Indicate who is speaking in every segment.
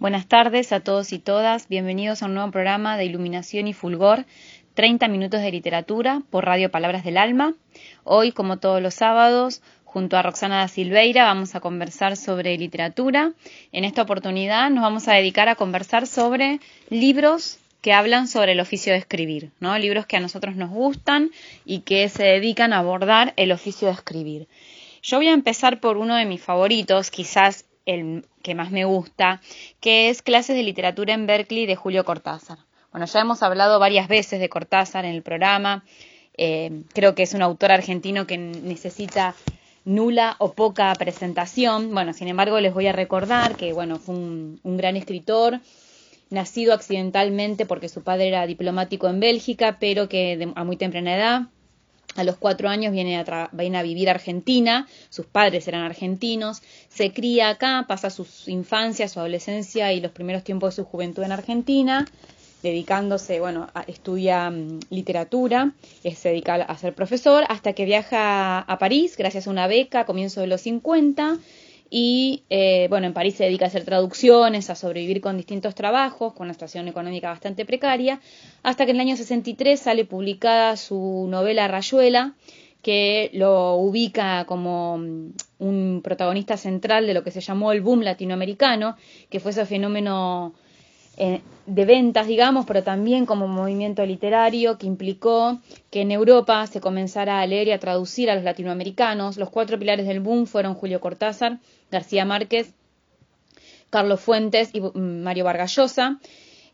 Speaker 1: Buenas tardes a todos y todas. Bienvenidos a un nuevo programa de Iluminación y Fulgor, 30 minutos de literatura por Radio Palabras del Alma. Hoy, como todos los sábados, junto a Roxana da Silveira vamos a conversar sobre literatura. En esta oportunidad nos vamos a dedicar a conversar sobre libros que hablan sobre el oficio de escribir, ¿no? Libros que a nosotros nos gustan y que se dedican a abordar el oficio de escribir. Yo voy a empezar por uno de mis favoritos, quizás el que más me gusta, que es Clases de Literatura en Berkeley de Julio Cortázar. Bueno, ya hemos hablado varias veces de Cortázar en el programa. Eh, creo que es un autor argentino que necesita nula o poca presentación. Bueno, sin embargo, les voy a recordar que, bueno, fue un, gran escritor, nacido accidentalmente porque su padre era diplomático en Bélgica, pero que a muy temprana edad a los cuatro años viene a, a vivir a Argentina, sus padres eran argentinos, se cría acá, pasa su infancia, su adolescencia y los primeros tiempos de su juventud en Argentina, dedicándose, bueno, a, estudia mm, literatura, se dedica a ser profesor, hasta que viaja a París gracias a una beca a comienzos de los 50 y eh, bueno, en París se dedica a hacer traducciones, a sobrevivir con distintos trabajos, con una situación económica bastante precaria, hasta que en el año 63 sale publicada su novela Rayuela, que lo ubica como mm, un protagonista central de lo que se llamó el boom latinoamericano, que fue ese fenómeno eh, de ventas, digamos, pero también como movimiento literario que implicó que en Europa se comenzara a leer y a traducir a los latinoamericanos. Los cuatro pilares del boom fueron Julio Cortázar, García Márquez, Carlos Fuentes y mm, Mario Vargallosa.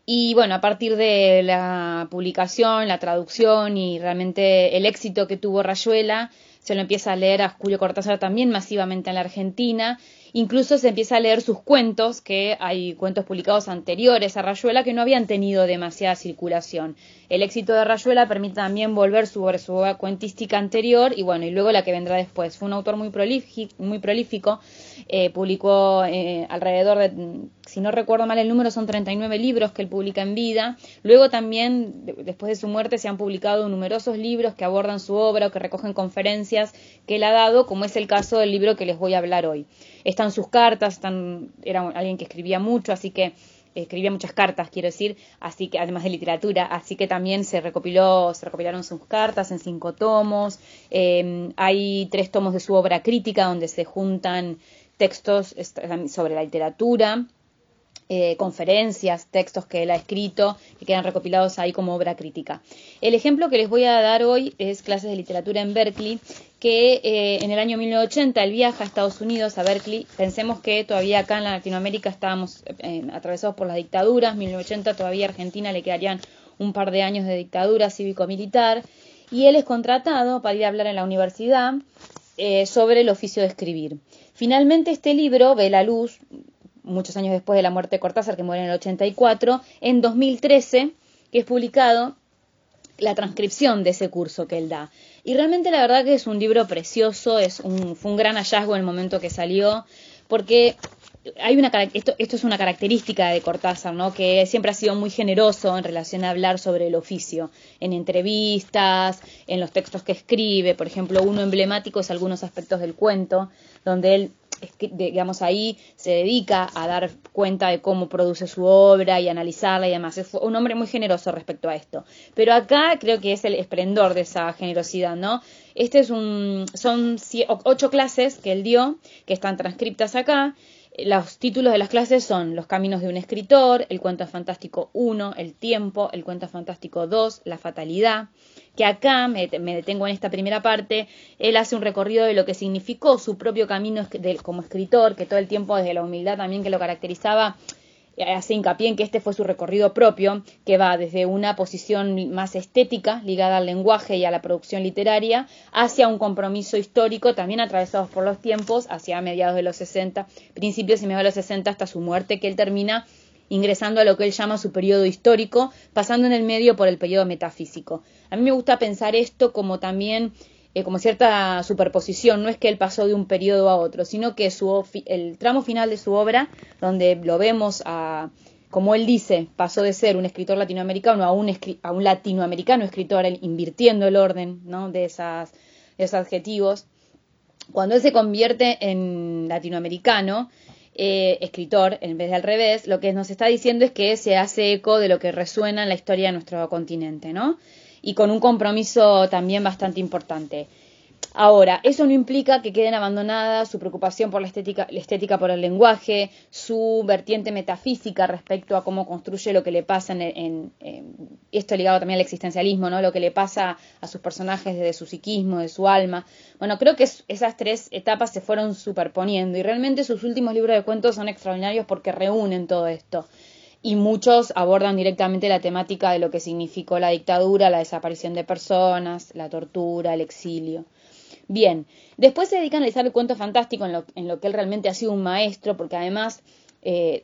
Speaker 1: Y bueno, a partir de la publicación, la traducción y realmente el éxito que tuvo Rayuela, se lo empieza a leer a Julio Cortázar también masivamente en la Argentina Incluso se empieza a leer sus cuentos, que hay cuentos publicados anteriores a Rayuela que no habían tenido demasiada circulación. El éxito de Rayuela permite también volver sobre su obra cuentística anterior y bueno, y luego la que vendrá después. Fue un autor muy, prolífico, muy prolífico eh, publicó eh, alrededor de, si no recuerdo mal el número, son 39 libros que él publica en vida. Luego también, después de su muerte, se han publicado numerosos libros que abordan su obra o que recogen conferencias que él ha dado, como es el caso del libro que les voy a hablar hoy están sus cartas, están, era alguien que escribía mucho, así que escribía muchas cartas, quiero decir, así que además de literatura, así que también se recopiló, se recopilaron sus cartas en cinco tomos. Em, hay tres tomos de su obra crítica donde se juntan textos sobre la literatura. Eh, conferencias, textos que él ha escrito, que quedan recopilados ahí como obra crítica. El ejemplo que les voy a dar hoy es clases de literatura en Berkeley, que eh, en el año 1980 él viaja a Estados Unidos, a Berkeley. Pensemos que todavía acá en Latinoamérica estábamos eh, atravesados por las dictaduras, 1980 todavía a Argentina le quedarían un par de años de dictadura cívico-militar, y él es contratado para ir a hablar en la universidad sobre el oficio de escribir. Finalmente este libro ve la luz muchos años después de la muerte de Cortázar, que muere en el 84, en 2013, que es publicado la transcripción de ese curso que él da. Y realmente la verdad que es un libro precioso, es un, fue un gran hallazgo en el momento que salió, porque hay una, esto, esto es una característica de Cortázar, ¿no? que siempre ha sido muy generoso en relación a hablar sobre el oficio, en entrevistas, en los textos que escribe, por ejemplo, uno emblemático es algunos aspectos del cuento, donde él digamos, ahí se dedica a dar cuenta de cómo produce su obra y analizarla y demás. Es un hombre muy generoso respecto a esto. Pero acá creo que es el esplendor de esa generosidad, ¿no? Este es un, son ocho clases que él dio, que están transcriptas acá, los títulos de las clases son Los caminos de un escritor, El cuento fantástico 1, El tiempo, El cuento fantástico 2, La fatalidad, que acá me, detengo en esta primera parte, él hace un recorrido de lo que significó su propio camino como escritor, que todo el tiempo desde la humildad también que lo caracterizaba, hace hincapié en que este fue su recorrido propio, que va desde una posición más estética, ligada al lenguaje y a la producción literaria, hacia un compromiso histórico, también atravesados por los tiempos, hacia mediados de los 60, principios y mediados de los 60, hasta su muerte, que él termina ingresando a lo que él llama su periodo histórico, pasando en el medio por el periodo metafísico. A mí me gusta pensar esto como también eh, como cierta superposición, no es que él pasó de un periodo a otro, sino que su, el tramo final de su obra, donde lo vemos a, como él dice, pasó de ser un escritor latinoamericano a un, a un latinoamericano escritor, invirtiendo el orden de, esas, de esos adjetivos, cuando él se convierte en latinoamericano, eh, escritor en vez de al revés, lo que nos está diciendo es que se hace eco de lo que resuena en la historia de nuestro continente, ¿no? Y con un compromiso también bastante importante. Ahora, eso no implica que queden abandonadas su preocupación por la estética, la estética por el lenguaje, su vertiente metafísica respecto a cómo construye lo que le pasa en, esto ligado también al existencialismo, ¿no? Lo que le pasa a sus personajes desde su psiquismo, de su alma. Bueno, creo que esas tres etapas se fueron superponiendo y realmente sus últimos libros de cuentos son extraordinarios porque reúnen todo esto y muchos abordan directamente la temática de lo que significó la dictadura, la desaparición de personas, la tortura, el exilio. Bien, después se dedica a analizar el cuento fantástico en lo, en lo que él realmente ha sido un maestro, porque además eh,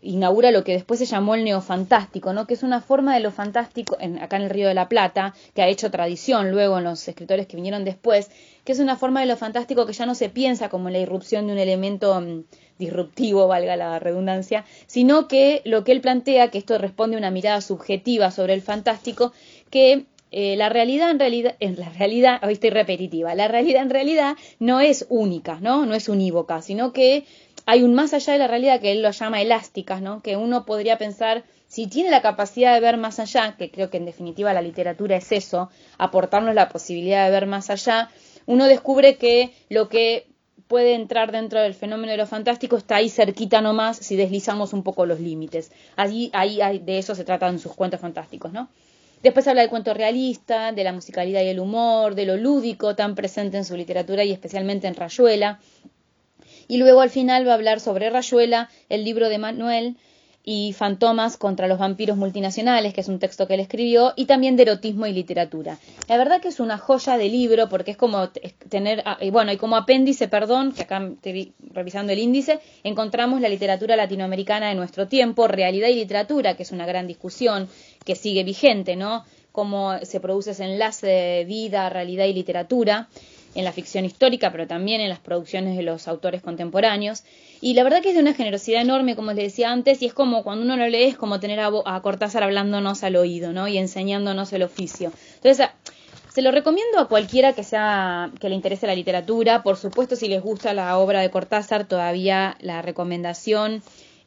Speaker 1: inaugura lo que después se llamó el neofantástico, ¿no? que es una forma de lo fantástico, en, acá en el Río de la Plata, que ha hecho tradición luego en los escritores que vinieron después, que es una forma de lo fantástico que ya no se piensa como la irrupción de un elemento mm, disruptivo, valga la redundancia, sino que lo que él plantea, que esto responde a una mirada subjetiva sobre el fantástico, que eh, la realidad en realidad, en la realidad, hoy estoy repetitiva, la realidad en realidad no es única, ¿no? No es unívoca, sino que hay un más allá de la realidad que él lo llama elásticas, ¿no? Que uno podría pensar, si tiene la capacidad de ver más allá, que creo que en definitiva la literatura es eso, aportarnos la posibilidad de ver más allá, uno descubre que lo que puede entrar dentro del fenómeno de lo fantástico está ahí cerquita nomás si deslizamos un poco los límites. Allí, ahí, de eso se tratan sus cuentos fantásticos, ¿no? Después habla del cuento realista, de la musicalidad y el humor, de lo lúdico tan presente en su literatura y especialmente en Rayuela. Y luego al final va a hablar sobre Rayuela, el libro de Manuel, y Fantomas contra los vampiros multinacionales, que es un texto que él escribió, y también de erotismo y literatura. La verdad que es una joya de libro porque es como tener, ah, bueno, y como apéndice, perdón, que acá estoy revisando el índice, encontramos la literatura latinoamericana de nuestro tiempo, realidad y literatura, que es una gran discusión que sigue vigente, ¿no? Cómo se produce ese enlace de vida, realidad y literatura en la ficción histórica, pero también en las producciones de los autores contemporáneos. Y la verdad que es de una generosidad enorme, como les decía antes, y es como cuando uno lo lee, es como tener a, Cortázar hablándonos al oído, ¿no? Y enseñándonos el oficio. Entonces, se lo recomiendo a cualquiera que sea que le interese la literatura. Por supuesto, si les gusta la obra de Cortázar, todavía la recomendación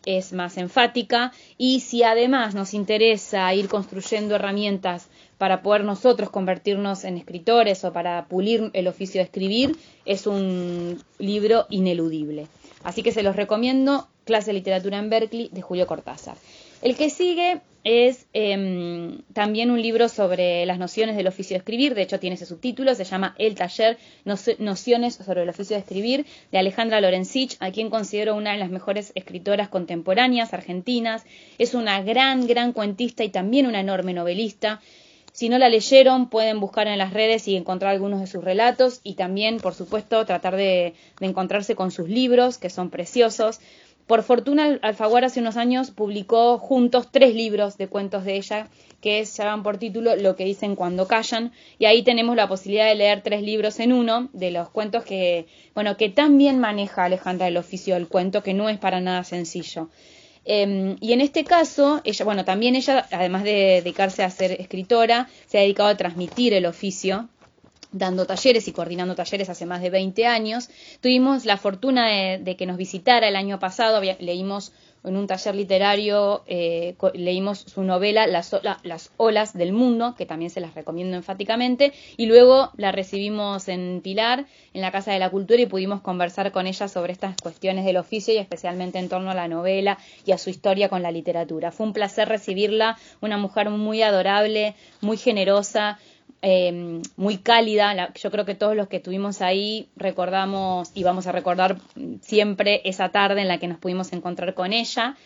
Speaker 1: es más enfática. Y si además nos interesa ir construyendo herramientas para poder nosotros convertirnos en escritores o para pulir el oficio de escribir, es un libro ineludible. Así que se los recomiendo, Clase de Literatura en Berkeley de Julio Cortázar. El que sigue es em, también un libro sobre las nociones del oficio de escribir, de hecho tiene ese subtítulo, se llama El taller, Nociones sobre el oficio de escribir, de Alejandra Lorenzich, a quien considero una de las mejores escritoras contemporáneas argentinas. Es una gran, gran cuentista y también una enorme novelista. Si no la leyeron, pueden buscar en las redes y encontrar algunos de sus relatos y también, por supuesto, tratar de, encontrarse con sus libros, que son preciosos. Por fortuna, Alfaguara hace unos años publicó juntos tres libros de cuentos de ella, que se llaman por título Lo que dicen cuando callan, y ahí tenemos la posibilidad de leer tres libros en uno de los cuentos que, bueno, que también maneja Alejandra el oficio del cuento, que no es para nada sencillo. Em, y en este caso, ella, bueno, también ella, además de dedicarse a ser escritora, se ha dedicado a transmitir el oficio dando talleres y coordinando talleres hace más de 20 años. Tuvimos la fortuna de, que nos visitara el año pasado, leímos en un taller literario, eh, leímos su novela las, las, olas del mundo, que también se las recomiendo enfáticamente, y luego la recibimos en Pilar, en la Casa de la Cultura, y pudimos conversar con ella sobre estas cuestiones del oficio y especialmente en torno a la novela y a su historia con la literatura. Fue un placer recibirla, una mujer muy adorable, muy generosa, Em, muy cálida. yo creo que todos los que estuvimos ahí recordamos y vamos a recordar siempre esa tarde en la que nos pudimos encontrar con ella.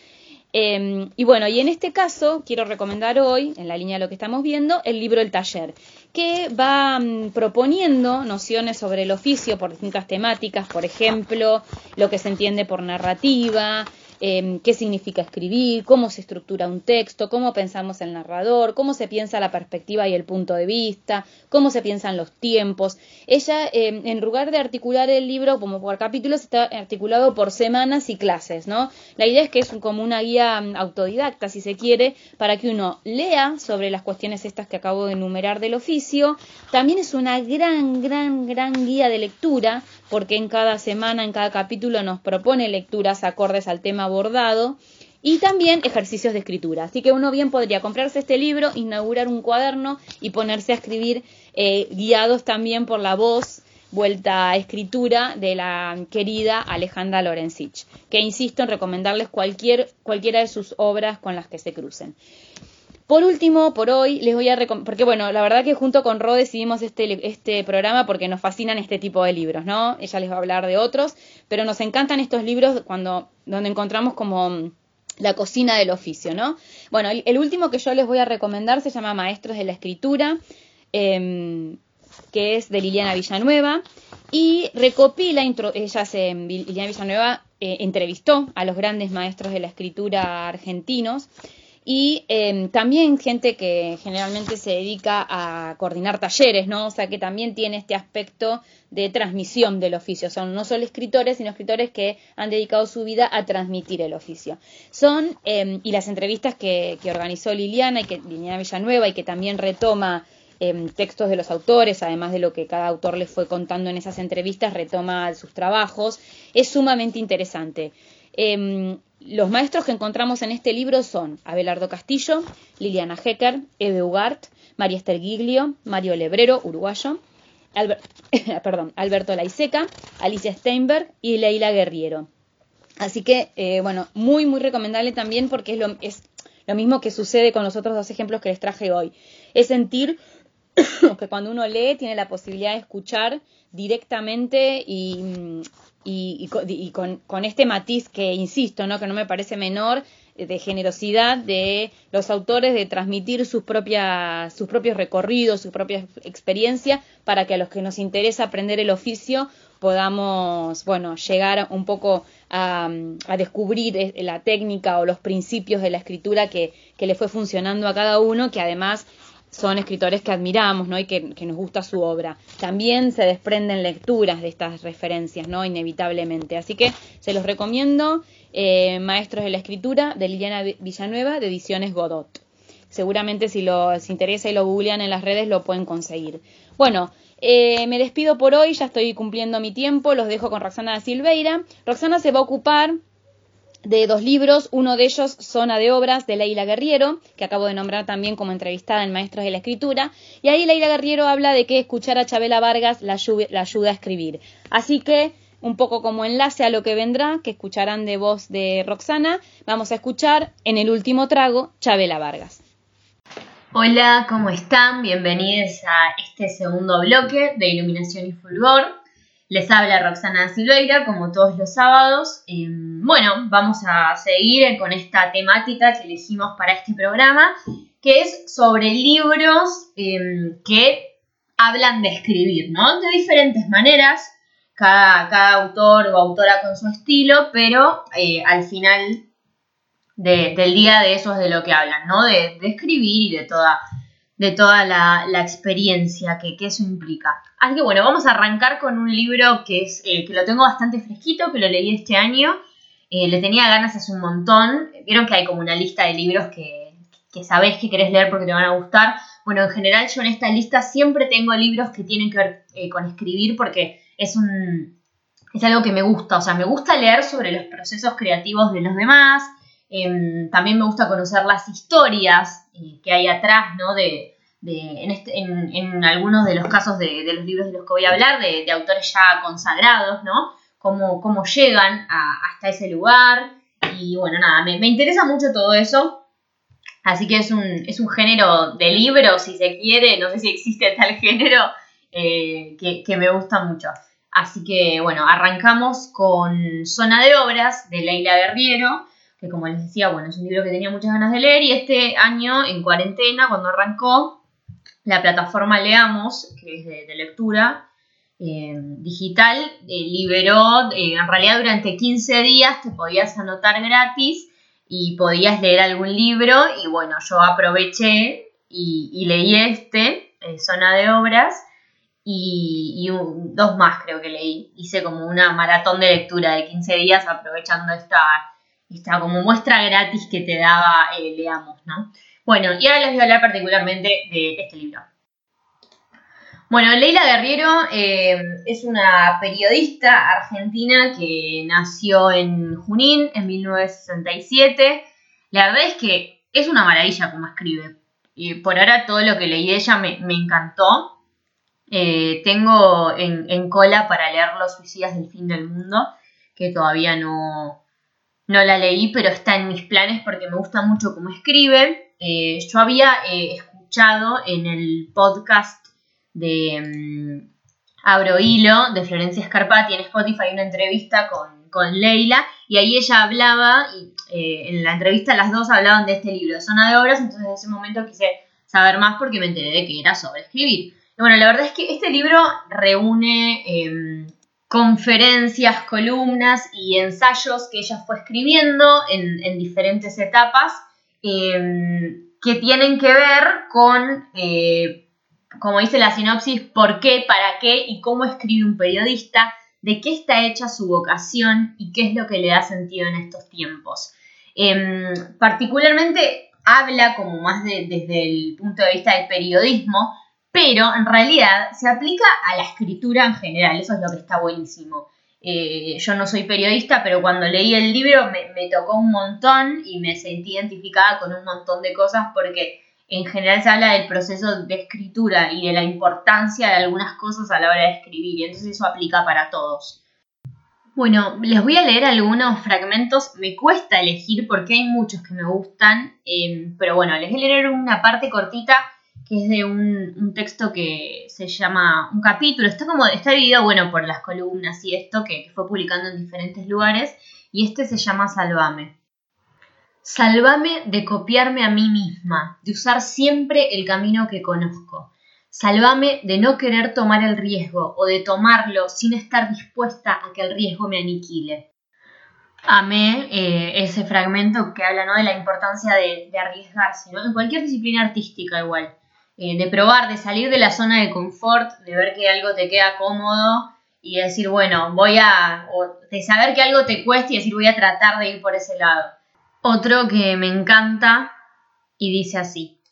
Speaker 1: Em, y bueno, y en este caso quiero recomendar hoy, en la línea de lo que estamos viendo, el libro El Taller, que va mm, proponiendo nociones sobre el oficio por distintas temáticas, por ejemplo, lo que se entiende por narrativa, em, qué significa escribir, cómo se estructura un texto, cómo pensamos el narrador, cómo se piensa la perspectiva y el punto de vista, cómo se piensan los tiempos. Ella, em, en lugar de articular el libro como por capítulos, está articulado por semanas y clases, ¿no? La idea es que es como una guía mm, autodidacta, si se quiere, para que uno lea sobre las cuestiones estas que acabo de enumerar del oficio. También es una gran, gran, gran guía de lectura, porque en cada semana, en cada capítulo nos propone lecturas acordes al tema abordado y también ejercicios de escritura. Así que uno bien podría comprarse este libro, inaugurar un cuaderno y ponerse a escribir eh, guiados también por la voz vuelta a escritura de la querida Alejandra Lorenzich, que insisto en recomendarles cualquier, cualquiera de sus obras con las que se crucen. Por último, por hoy, les voy a recomendar, porque bueno, la verdad que junto con Ro decidimos este, este programa porque nos fascinan este tipo de libros, ¿no? Ella les va a hablar de otros, pero nos encantan estos libros cuando, donde encontramos como mm, la cocina del oficio, ¿no? Bueno, el, último que yo les voy a recomendar se llama Maestros de la Escritura, em, que es de Liliana Villanueva, y recopila, ella se, Liliana Villanueva eh, entrevistó a los grandes maestros de la escritura argentinos, y em, también gente que generalmente se dedica a coordinar talleres, ¿no? O sea, que también tiene este aspecto de transmisión del oficio. Son no solo escritores, sino escritores que han dedicado su vida a transmitir el oficio. Son, em, y las entrevistas que, organizó Liliana y que Liliana Villanueva y que también retoma em, textos de los autores, además de lo que cada autor les fue contando en esas entrevistas, retoma sus trabajos, es sumamente interesante. Los maestros que encontramos en este libro son Abelardo Castillo, Liliana Hecker, Eve Ugart, María Esther Giglio, Mario Lebrero, uruguayo, perdón, Alberto Laiseca, Alicia Steinberg y Leila Guerriero. Así que, eh, bueno, muy, muy recomendable también porque es lo, es lo mismo que sucede con los otros dos ejemplos que les traje hoy. Es sentir que cuando uno lee tiene la posibilidad de escuchar directamente y, y, con, este matiz que insisto, ¿no? que no me parece menor, eh, de generosidad de los autores de transmitir sus, propias, sus propios recorridos, su propia experiencia, para que a los que nos interesa aprender el oficio podamos, bueno, llegar un poco a, a descubrir eh, la técnica o los principios de la escritura que, que le fue funcionando a cada uno, que además son escritores que admiramos ¿no? y que, nos gusta su obra. También se desprenden lecturas de estas referencias, ¿no? inevitablemente. Así que se los recomiendo, eh, Maestros de la Escritura, de Liliana Villanueva, de Ediciones Godot. Seguramente si los interesa y lo googlean en las redes lo pueden conseguir. Bueno, eh, me despido por hoy, ya estoy cumpliendo mi tiempo, los dejo con Roxana Silveira. Roxana se va a ocupar de dos libros, uno de ellos Zona de Obras de Leila Guerriero, que acabo de nombrar también como entrevistada en Maestros de la Escritura, y ahí Leila Guerriero habla de que escuchar a Chabela Vargas la, ayuda a escribir. Así que, un poco como enlace a lo que vendrá, que escucharán de voz de Roxana, vamos a escuchar en el último trago Chabela Vargas.
Speaker 2: Hola, ¿cómo están? Bienvenidos a este segundo bloque de Iluminación y Fulgor. Les habla Roxana Silveira, como todos los sábados. Em, bueno, vamos a seguir con esta temática que elegimos para este programa, que es sobre libros em, que hablan de escribir, ¿no? De diferentes maneras, cada, autor o autora con su estilo, pero eh, al final del día de eso es de lo que hablan, ¿no? De escribir y de toda de toda la, experiencia que, eso implica. Así que bueno, vamos a arrancar con un libro que, es, eh, que lo tengo bastante fresquito, que lo leí este año. Eh, le tenía ganas hace un montón. Vieron que hay como una lista de libros que, que sabés que querés leer porque te van a gustar. Bueno, en general yo en esta lista siempre tengo libros que tienen que ver eh, con escribir porque es un... Es algo que me gusta, o sea, me gusta leer sobre los procesos creativos de los demás, Em, también me gusta conocer las historias que hay atrás, ¿no? De, este, en, algunos de los casos de, los libros de los que voy a hablar, de, autores ya consagrados, ¿no? Cómo, cómo llegan hasta ese lugar. Y bueno, nada, me, interesa mucho todo eso. Así que es un, es un, género de libro, si se quiere, no sé si existe tal género, eh, que, que, me gusta mucho. Así que bueno, arrancamos con Zona de Obras de Leila Guerriero, que como les decía, bueno, es un libro que tenía muchas ganas de leer y este año, en cuarentena, cuando arrancó, la plataforma Leamos, que es de, lectura, eh, digital, liberó, en realidad durante 15 días te podías anotar gratis y podías leer algún libro y bueno, yo aproveché y, leí este, Zona de Obras, y, dos más creo que leí. Hice como una maratón de lectura de 15 días aprovechando esta, esta como muestra gratis que te daba eh, Leamos, ¿no? Bueno, y ahora les voy a hablar particularmente de este libro. Bueno, Leila Guerriero eh, es una periodista argentina que nació en Junín en 1967. La verdad es que es una maravilla como escribe. Y por ahora todo lo que leí de ella me, encantó. Eh, tengo en, cola para leer Los suicidas del fin del mundo, que todavía no, no la leí, pero está en mis planes porque me gusta mucho cómo escribe. Eh, yo había escuchado en el podcast de mm, Abro Hilo de Florencia Scarpati en Spotify una entrevista con, Leila y ahí ella hablaba, y eh, en la entrevista las dos hablaban de este libro, Zona de Obras, entonces en ese momento quise saber más porque me enteré de que era sobre escribir. Y bueno, la verdad es que este libro reúne em, conferencias, columnas y ensayos que ella fue escribiendo en, diferentes etapas em, que tienen que ver con eh, como dice la sinopsis, por qué, para qué y cómo escribe un periodista, de qué está hecha su vocación y qué es lo que le da sentido en estos tiempos. Em, particularmente habla como más desde el punto de vista del periodismo, pero en realidad se aplica a la escritura en general, eso es lo que está buenísimo. Eh, yo no soy periodista, pero cuando leí el libro me, tocó un montón y me sentí identificada con un montón de cosas porque en general se habla del proceso de escritura y de la importancia de algunas cosas a la hora de escribir, y entonces eso aplica para todos. Bueno, les voy a leer algunos fragmentos, me cuesta elegir porque hay muchos que me gustan, em, pero bueno, les voy a leer una parte cortita que es de un, texto que se llama un capítulo, está como, está dividido, bueno, por las columnas y esto que, fue publicando en diferentes lugares, y este se llama Salvame. Sálvame de copiarme a mí misma, de usar siempre el camino que conozco. Sálvame de no querer tomar el riesgo o de tomarlo sin estar dispuesta a que el riesgo me aniquile. Amé eh, ese fragmento que habla ¿no? de la importancia de, arriesgarse, ¿no? en cualquier disciplina artística igual, eh, de probar, de salir de la zona de confort, de ver que algo te queda cómodo y decir, bueno, voy a, o de saber que algo te cuesta y decir, voy a tratar de ir por ese lado. Otro que me encanta y dice así.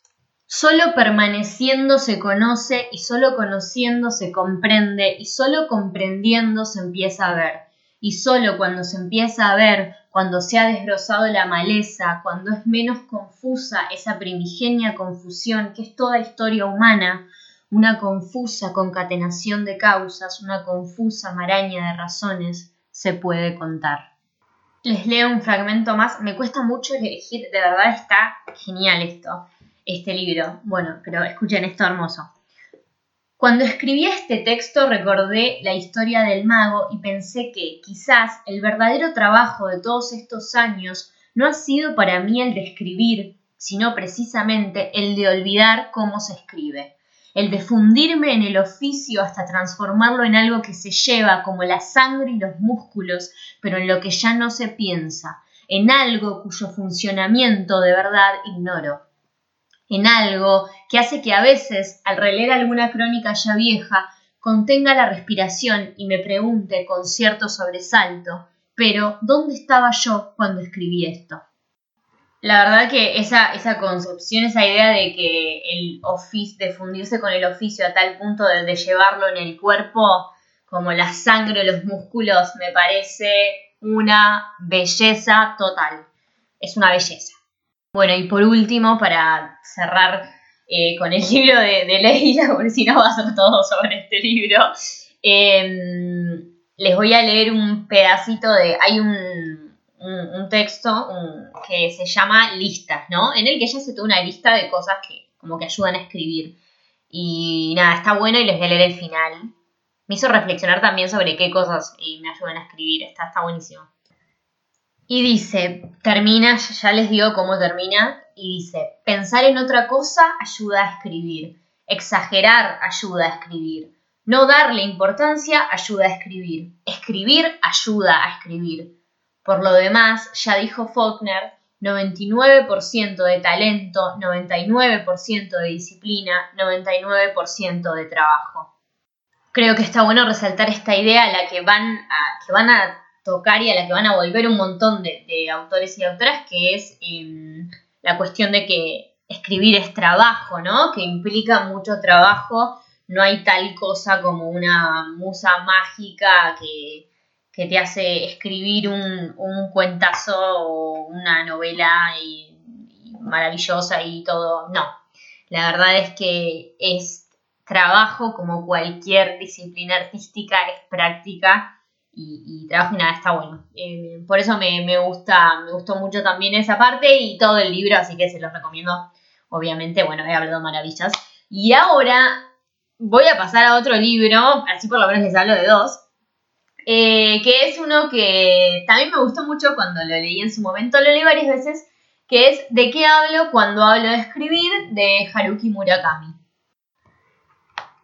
Speaker 2: Solo permaneciendo se conoce y solo conociendo se comprende y solo comprendiendo se empieza a ver. Y solo cuando se empieza a ver, cuando se ha desgrosado la maleza, cuando es menos confusa esa primigenia confusión que es toda historia humana, una confusa concatenación de causas, una confusa maraña de razones, se puede contar. Les leo un fragmento más. Me cuesta mucho elegir, de verdad está genial esto, este libro. Bueno, pero escuchen esto hermoso. Cuando escribí este texto recordé la historia del mago y pensé que quizás el verdadero trabajo de todos estos años no ha sido para mí el de escribir, sino precisamente el de olvidar cómo se escribe. El de fundirme en el oficio hasta transformarlo en algo que se lleva como la sangre y los músculos, pero en lo que ya no se piensa, en algo cuyo funcionamiento de verdad ignoro, en algo que hace que a veces, al releer alguna crónica ya vieja, contenga la respiración y me pregunte con cierto sobresalto, pero ¿dónde estaba yo cuando escribí esto? La verdad que esa, esa concepción, esa idea de que el oficio, de fundirse con el oficio a tal punto de, llevarlo en el cuerpo, como la sangre, los músculos, me parece una belleza total. Es una belleza. Bueno, y por último, para cerrar eh, con el libro de, de Leila, porque si no va a ser todo sobre este libro, em, les voy a leer un pedacito de... Hay un un, texto que se llama Listas, ¿no? En el que ella hace toda una lista de cosas que como que ayudan a escribir. Y nada, está bueno y les voy a leer el final. Me hizo reflexionar también sobre qué cosas me ayudan a escribir. Está, está buenísimo. Y dice, termina, ya les digo cómo termina, y dice, pensar en otra cosa ayuda a escribir, exagerar ayuda a escribir, No darle importancia ayuda a escribir. Escribir ayuda a escribir. Por lo demás, ya dijo Faulkner, 99% de talento, 99% de disciplina, 99% de trabajo. Creo que está bueno resaltar esta idea a la que van a, que van a y a la que van a volver un montón de, autores y autoras, que es em, la cuestión de que escribir es trabajo, ¿no? Que implica mucho trabajo. No hay tal cosa como una musa mágica que, te hace escribir un, cuentazo o una novela maravillosa y todo. No, la verdad es que es trabajo como cualquier disciplina artística, es práctica y, trabajo y nada, está bueno. Eh, por eso me, me, gusta, me gustó mucho también esa parte y todo el libro, así que se los recomiendo. Obviamente, bueno, he hablado maravillas. Y ahora voy a pasar a otro libro, así por lo menos les hablo de dos, eh, que es uno que también me gustó mucho cuando lo leí en su momento, lo leí varias veces, que es ¿De qué hablo cuando hablo de escribir? de Haruki Murakami.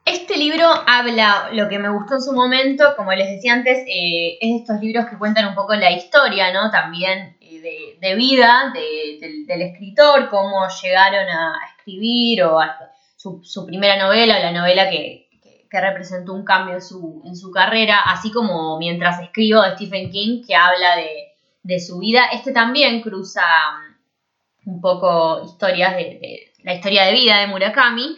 Speaker 2: Este libro habla, lo que me gustó en su momento, como les decía antes, eh, es de estos libros que cuentan un poco la historia, ¿no? También eh, de, vida del escritor, cómo llegaron a escribir o su, primera novela, la novela que, representó un cambio en su, en su, carrera, así como mientras escribo de Stephen King, que habla de, de su vida. Este también cruza mm, un poco historias de la historia de vida de Murakami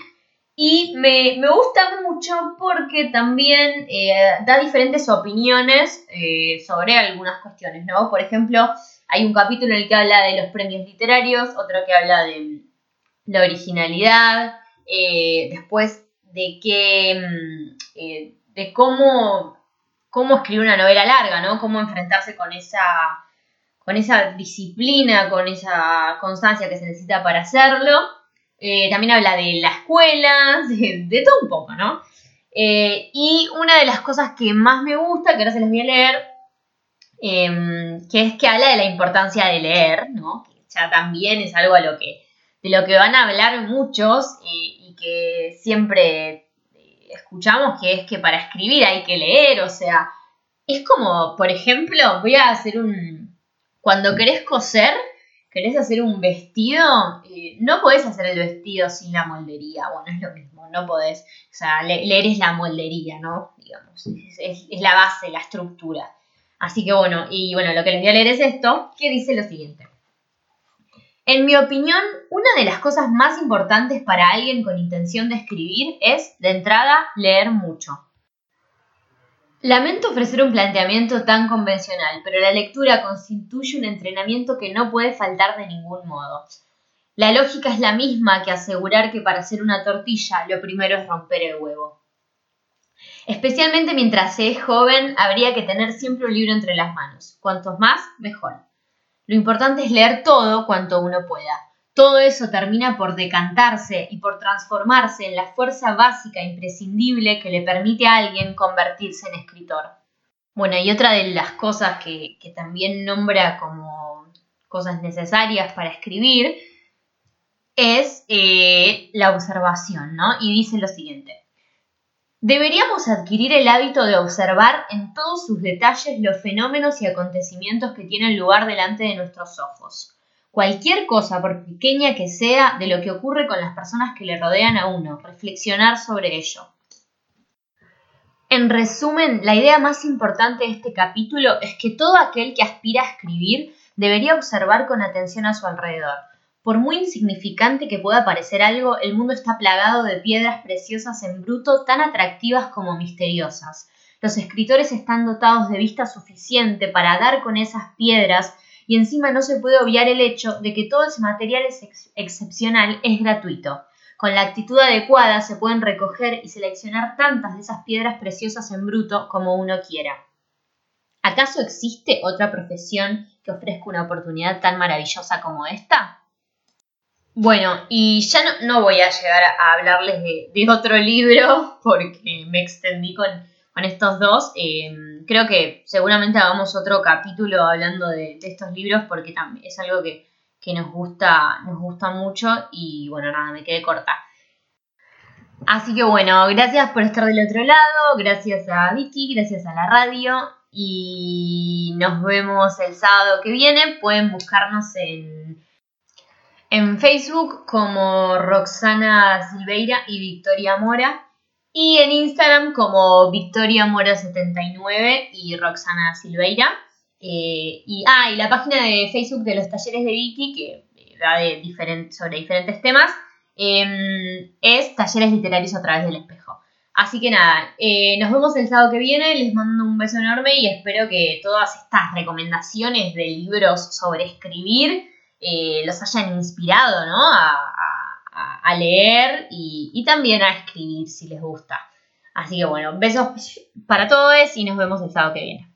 Speaker 2: y me, gusta mucho porque también eh, da diferentes opiniones eh, sobre algunas cuestiones, ¿no? Por ejemplo, hay un capítulo en el que habla de los premios literarios, otro que habla de la originalidad, eh, después de que mm, de cómo, cómo escribir una novela larga, ¿no? Cómo enfrentarse con esa, con esa disciplina, con esa constancia que se necesita para hacerlo. Eh, también habla de la escuela, de, todo un poco, ¿no? Eh, y una de las cosas que más me gusta, que ahora se les voy a leer, em, que es que habla de la importancia de leer, ¿no? Que ya también es algo a lo que, de lo que van a hablar muchos y que siempre escuchamos, que es que para escribir hay que leer, o sea, es como, por ejemplo, voy a hacer un... Cuando querés coser, querés hacer un vestido, eh, no podés hacer el vestido sin la moldería. Bueno, es lo mismo, no podés. O sea, leer es la moldería, ¿no? Digamos, es, la base, la estructura. Así que bueno, y bueno, lo que les voy a leer es esto, que dice lo siguiente. En mi opinión, una de las cosas más importantes para alguien con intención de escribir es, de entrada, leer mucho. Lamento ofrecer un planteamiento tan convencional, pero la lectura constituye un entrenamiento que no puede faltar de ningún modo. La lógica es la misma que asegurar que para hacer una tortilla lo primero es romper el huevo. Especialmente mientras se es joven, habría que tener siempre un libro entre las manos. Cuantos más, mejor. Lo importante es leer todo cuanto uno pueda. Todo eso termina por decantarse y por transformarse en la fuerza básica imprescindible que le permite a alguien convertirse en escritor. Bueno, y otra de las cosas que, también nombra como cosas necesarias para escribir es eh, la observación, ¿no? Y dice lo siguiente. Deberíamos adquirir el hábito de observar en todos sus detalles los fenómenos y acontecimientos que tienen lugar delante de nuestros ojos cualquier cosa, por pequeña que sea, de lo que ocurre con las personas que le rodean a uno, reflexionar sobre ello. En resumen, la idea más importante de este capítulo es que todo aquel que aspira a escribir debería observar con atención a su alrededor. Por muy insignificante que pueda parecer algo, el mundo está plagado de piedras preciosas en bruto tan atractivas como misteriosas. Los escritores están dotados de vista suficiente para dar con esas piedras y encima no se puede obviar el hecho de que todo ese material es excepcional, es gratuito. Con la actitud adecuada se pueden recoger y seleccionar tantas de esas piedras preciosas en bruto como uno quiera. ¿Acaso existe otra profesión que ofrezca una oportunidad tan maravillosa como esta? Bueno, y ya no, voy a llegar a hablarles de otro libro porque me extendí con, con estos dos. Eh, creo que seguramente hagamos otro capítulo hablando de, estos libros porque también es algo que, nos gusta, nos gusta mucho y bueno, nada, me quedé corta. Así que bueno, gracias por estar del otro lado, gracias a Vicky, gracias a la radio y nos vemos el sábado que viene. Pueden buscarnos en, en Facebook como Roxana Silveira y Victoria Mora y en Instagram como Victoria Mora79 y Roxana Silveira. Eh, y, ah, y la página de Facebook de los talleres de Vicky, que da de sobre diferentes temas, em, es Talleres Literarios a través del espejo. Así que nada, eh, nos vemos el sábado que viene, les mando un beso enorme y espero que todas estas recomendaciones de libros sobre escribir eh, los hayan inspirado ¿no? A, leer y, y también a escribir si les gusta. Así que bueno, besos para todos y nos vemos el sábado que viene.